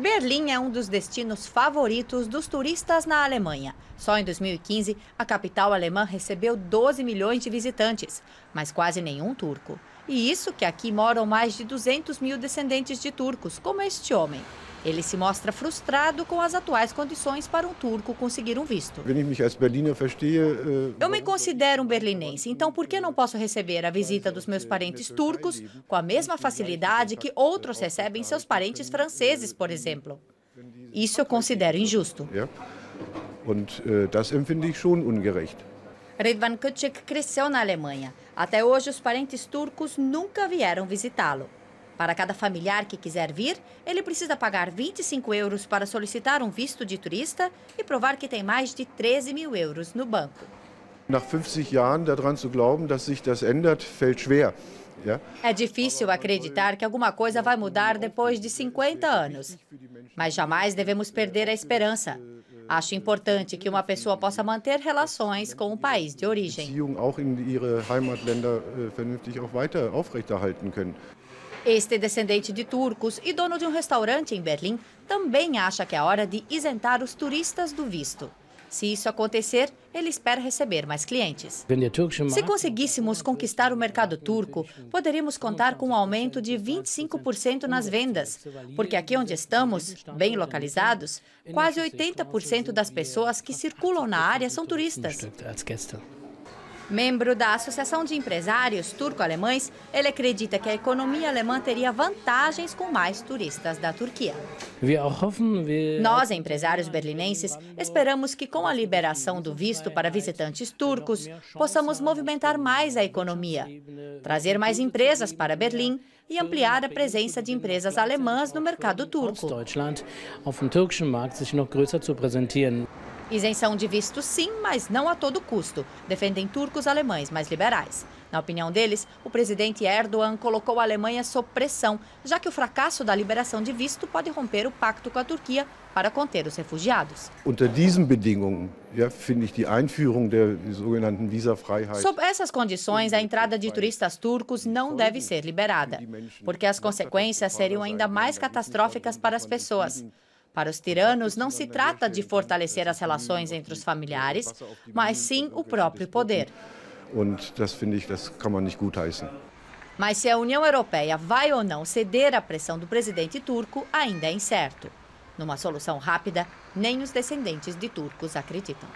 Berlim é um dos destinos favoritos dos turistas na Alemanha. Só em 2015, a capital alemã recebeu 12 milhões de visitantes, mas quase nenhum turco. E isso que aqui moram mais de 200 mil descendentes de turcos, como este homem. Ele se mostra frustrado com as atuais condições para um turco conseguir um visto. Äh, Eu me considero um berlinense, então por que não posso receber a visita dos meus parentes turcos com a mesma facilidade que outros recebem seus parentes franceses, por exemplo? Isso eu considero injusto. Und äh, das empfinde ich schon ungerecht. Redvan Küçük cresceu na Alemanha. Até hoje, os parentes turcos nunca vieram visitá-lo. Para cada familiar que quiser vir, ele precisa pagar 25 euros para solicitar um visto de turista e provar que tem mais de 13 mil euros no banco. Nach 50 Jahren daran zu glauben, dass sich das ändert, fällt schwer. Ja? É difícil acreditar que alguma coisa vai mudar depois de 50 anos. Mas jamais devemos perder a esperança. Acho importante que uma pessoa possa manter relações com o país de origem. Äh. Este descendente de turcos e dono de um restaurante em Berlim também acha que é hora de isentar os turistas do visto. Se isso acontecer, ele espera receber mais clientes. Se conseguíssemos conquistar o mercado turco, poderíamos contar com um aumento de 25% nas vendas, porque aqui onde estamos, bem localizados, quase 80% das pessoas que circulam na área são turistas. Membro da Associação de Empresários Turco-Alemães, ele acredita que a economia alemã teria vantagens com mais turistas da Turquia. Nós, empresários berlinenses, esperamos que com a liberação do visto para visitantes turcos, possamos movimentar mais a economia, trazer mais empresas para Berlim e ampliar a presença de empresas alemãs no mercado turco. Isenção de visto sim, mas não a todo custo, defendem turcos alemães mais liberais. Na opinião deles, o presidente Erdogan colocou a Alemanha sob pressão, já que o fracasso da liberação de visto pode romper o pacto com a Turquia para conter os refugiados. Sob essas condições, a entrada de turistas turcos não deve ser liberada, porque as consequências seriam ainda mais catastróficas para as pessoas. Para os tiranos, não se trata de fortalecer as relações entre os familiares, mas sim o próprio poder. Mas se a União Europeia vai ou não ceder à pressão do presidente turco ainda é incerto. Numa solução rápida, nem os descendentes de turcos acreditam.